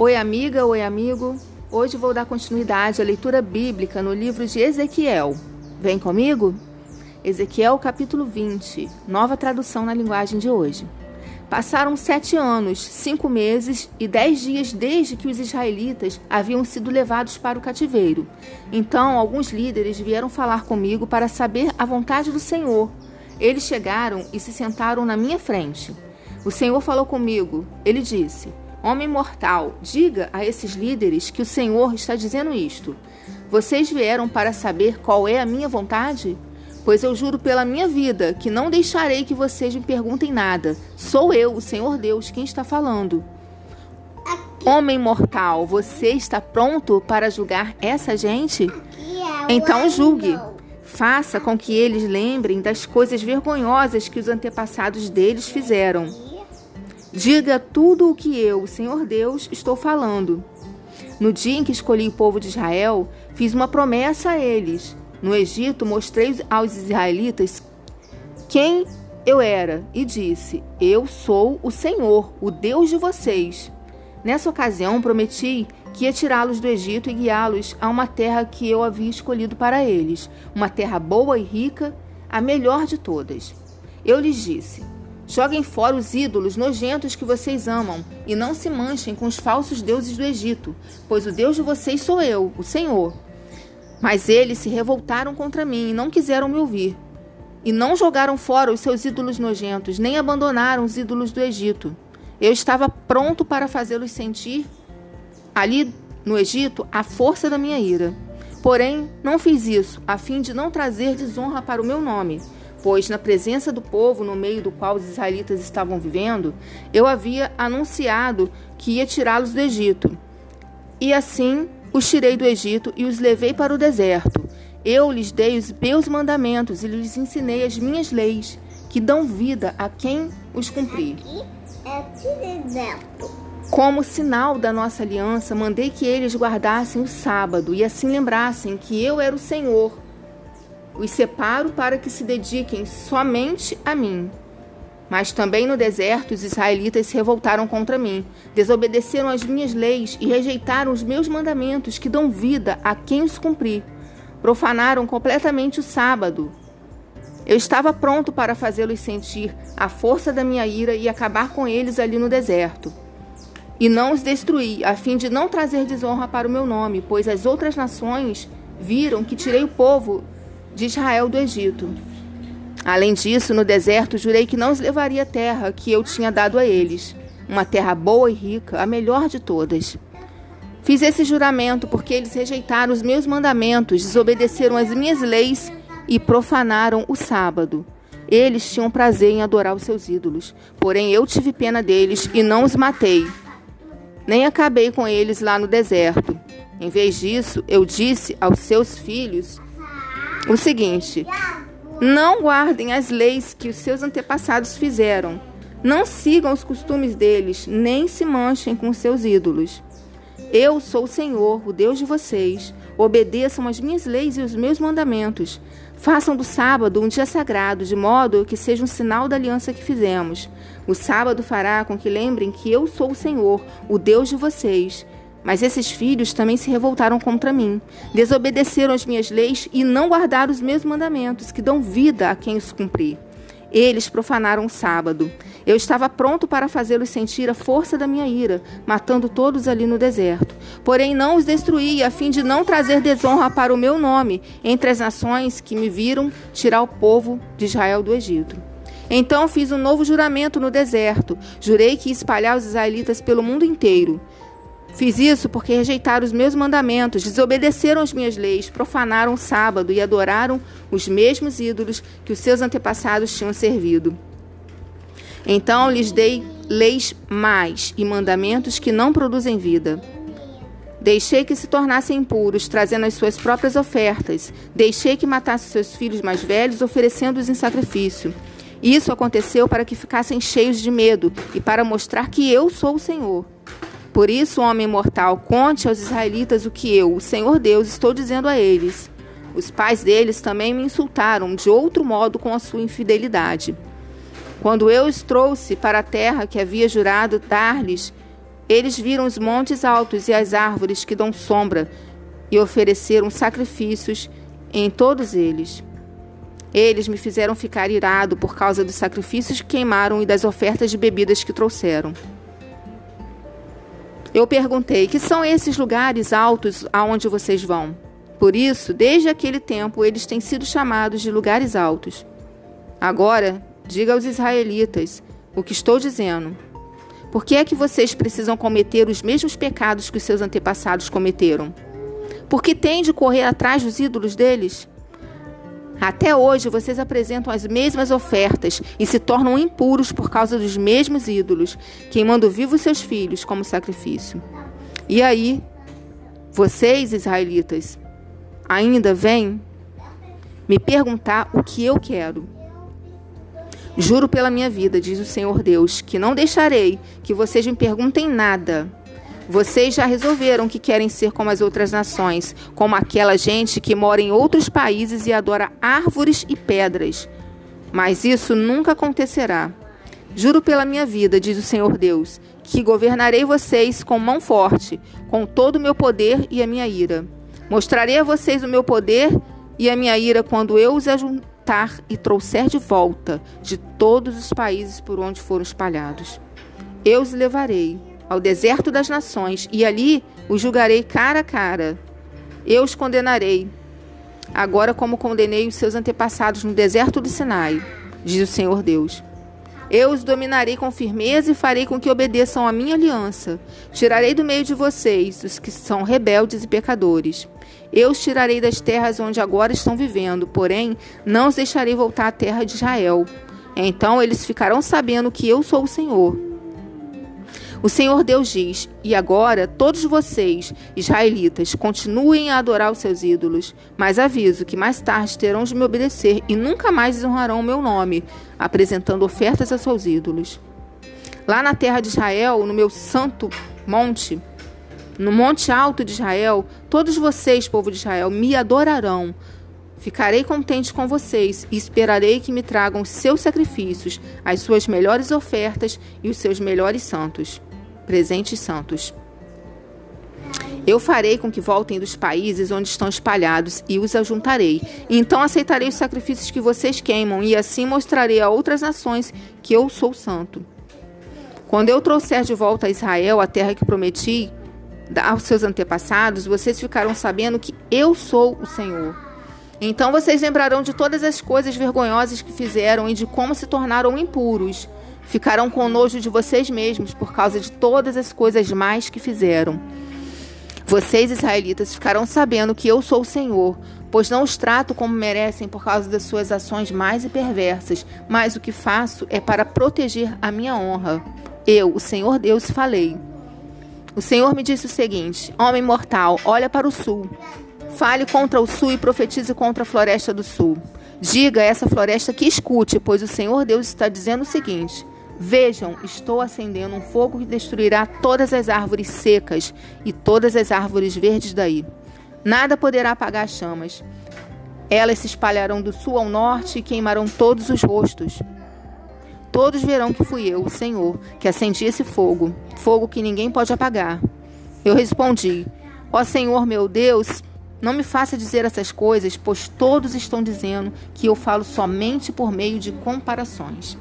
Oi, amiga, oi, amigo. Hoje vou dar continuidade à leitura bíblica no livro de Ezequiel. Vem comigo? Ezequiel, capítulo 20, nova tradução na linguagem de hoje. Passaram sete anos, cinco meses e dez dias desde que os israelitas haviam sido levados para o cativeiro. Então, alguns líderes vieram falar comigo para saber a vontade do Senhor. Eles chegaram e se sentaram na minha frente. O Senhor falou comigo. Ele disse. Homem mortal, diga a esses líderes que o Senhor está dizendo isto. Vocês vieram para saber qual é a minha vontade? Pois eu juro pela minha vida que não deixarei que vocês me perguntem nada. Sou eu, o Senhor Deus, quem está falando. Homem mortal, você está pronto para julgar essa gente? Então julgue. Faça com que eles lembrem das coisas vergonhosas que os antepassados deles fizeram Diga tudo o que eu, Senhor Deus, estou falando. No dia em que escolhi o povo de Israel, fiz uma promessa a eles. No Egito, mostrei aos israelitas quem eu era e disse: Eu sou o Senhor, o Deus de vocês. Nessa ocasião, prometi que ia tirá-los do Egito e guiá-los a uma terra que eu havia escolhido para eles, uma terra boa e rica, a melhor de todas. Eu lhes disse: Joguem fora os ídolos nojentos que vocês amam, e não se manchem com os falsos deuses do Egito, pois o Deus de vocês sou eu, o Senhor. Mas eles se revoltaram contra mim e não quiseram me ouvir. E não jogaram fora os seus ídolos nojentos, nem abandonaram os ídolos do Egito. Eu estava pronto para fazê-los sentir, ali no Egito, a força da minha ira. Porém, não fiz isso, a fim de não trazer desonra para o meu nome pois na presença do povo no meio do qual os israelitas estavam vivendo, eu havia anunciado que ia tirá-los do Egito. E assim os tirei do Egito e os levei para o deserto. Eu lhes dei os meus mandamentos e lhes ensinei as minhas leis, que dão vida a quem os cumprir. Como sinal da nossa aliança, mandei que eles guardassem o sábado e assim lembrassem que eu era o Senhor os separo para que se dediquem somente a mim. Mas também no deserto os israelitas se revoltaram contra mim, desobedeceram as minhas leis e rejeitaram os meus mandamentos que dão vida a quem os cumprir. Profanaram completamente o sábado. Eu estava pronto para fazê-los sentir a força da minha ira e acabar com eles ali no deserto. E não os destruí, a fim de não trazer desonra para o meu nome, pois as outras nações viram que tirei o povo de Israel do Egito. Além disso, no deserto jurei que não os levaria a terra que eu tinha dado a eles, uma terra boa e rica, a melhor de todas. Fiz esse juramento porque eles rejeitaram os meus mandamentos, desobedeceram as minhas leis e profanaram o sábado. Eles tinham prazer em adorar os seus ídolos, porém eu tive pena deles e não os matei, nem acabei com eles lá no deserto. Em vez disso, eu disse aos seus filhos o seguinte: não guardem as leis que os seus antepassados fizeram. Não sigam os costumes deles, nem se manchem com seus ídolos. Eu sou o Senhor, o Deus de vocês. Obedeçam as minhas leis e os meus mandamentos. Façam do sábado um dia sagrado, de modo que seja um sinal da aliança que fizemos. O sábado fará com que lembrem que eu sou o Senhor, o Deus de vocês. Mas esses filhos também se revoltaram contra mim, desobedeceram as minhas leis e não guardaram os meus mandamentos, que dão vida a quem os cumprir. Eles profanaram o sábado. Eu estava pronto para fazê-los sentir a força da minha ira, matando todos ali no deserto. Porém, não os destruí, a fim de não trazer desonra para o meu nome entre as nações que me viram tirar o povo de Israel do Egito. Então fiz um novo juramento no deserto. Jurei que ia espalhar os israelitas pelo mundo inteiro. Fiz isso porque rejeitaram os meus mandamentos, desobedeceram as minhas leis, profanaram o sábado e adoraram os mesmos ídolos que os seus antepassados tinham servido. Então lhes dei leis mais e mandamentos que não produzem vida. Deixei que se tornassem impuros, trazendo as suas próprias ofertas. Deixei que matassem seus filhos mais velhos, oferecendo-os em sacrifício. Isso aconteceu para que ficassem cheios de medo e para mostrar que eu sou o Senhor. Por isso, homem mortal, conte aos israelitas o que eu, o Senhor Deus, estou dizendo a eles. Os pais deles também me insultaram de outro modo com a sua infidelidade. Quando eu os trouxe para a terra que havia jurado dar-lhes, Eles viram os montes altos e as árvores que dão sombra e ofereceram sacrifícios em todos eles. Eles me fizeram ficar irado por causa dos sacrifícios que queimaram e das ofertas de bebidas que trouxeram. Eu perguntei: Que são esses lugares altos aonde vocês vão? Por isso, desde aquele tempo, eles têm sido chamados de lugares altos. Agora, diga aos israelitas o que estou dizendo. Por que é que vocês precisam cometer os mesmos pecados que os seus antepassados cometeram? Por que têm de correr atrás dos ídolos deles? Até hoje vocês apresentam as mesmas ofertas e se tornam impuros por causa dos mesmos ídolos, queimando vivos seus filhos como sacrifício. E aí, vocês, israelitas, ainda vêm me perguntar o que eu quero. Juro pela minha vida, diz o Senhor Deus, que não deixarei que vocês me perguntem nada. Vocês já resolveram que querem ser como as outras nações, como aquela gente que mora em outros países e adora árvores e pedras. Mas isso nunca acontecerá. Juro pela minha vida, diz o Senhor Deus, que governarei vocês com mão forte, com todo o meu poder e a minha ira. Mostrarei a vocês o meu poder e a minha ira quando eu os matar e trouxer de volta de todos os países por onde foram espalhados. Eu os levarei ao deserto das nações e ali os julgarei cara a cara. Eu os condenarei, agora como condenei os seus antepassados no deserto do Sinai, diz o Senhor Deus. Eu os dominarei com firmeza e farei com que obedeçam à minha aliança. Tirarei do meio de vocês os que são rebeldes e pecadores. Eu os tirarei das terras onde agora estão vivendo, porém não os deixarei voltar à terra de Israel. Então eles ficarão sabendo que eu sou o Senhor. O Senhor Deus diz: E agora, todos vocês, israelitas, continuem a adorar os seus ídolos, mas aviso que mais tarde terão de me obedecer e nunca mais desonrarão o meu nome, apresentando ofertas a seus ídolos. Lá na terra de Israel, no meu santo monte, no monte alto de Israel, todos vocês, povo de Israel, me adorarão. Ficarei contente com vocês e esperarei que me tragam seus sacrifícios, as suas melhores ofertas e os seus melhores santos, presentes santos. Eu farei com que voltem dos países onde estão espalhados e os ajuntarei. Então aceitarei os sacrifícios que vocês queimam e assim mostrarei a outras nações que eu sou santo. Quando eu trouxer de volta a Israel a terra que prometi, aos seus antepassados, vocês ficarão sabendo que eu sou o Senhor. Então vocês lembrarão de todas as coisas vergonhosas que fizeram e de como se tornaram impuros. Ficarão com nojo de vocês mesmos por causa de todas as coisas mais que fizeram. Vocês, israelitas, ficarão sabendo que eu sou o Senhor, pois não os trato como merecem por causa das suas ações mais e perversas, mas o que faço é para proteger a minha honra. Eu, o Senhor Deus, falei. O Senhor me disse o seguinte: Homem mortal, olha para o sul. Fale contra o sul e profetize contra a floresta do sul. Diga a essa floresta que escute, pois o Senhor Deus está dizendo o seguinte: Vejam, estou acendendo um fogo que destruirá todas as árvores secas e todas as árvores verdes daí. Nada poderá apagar as chamas. Elas se espalharão do sul ao norte e queimarão todos os rostos. Todos verão que fui eu, o Senhor, que acendi esse fogo, fogo que ninguém pode apagar. Eu respondi: Ó Senhor meu Deus, não me faça dizer essas coisas, pois todos estão dizendo que eu falo somente por meio de comparações.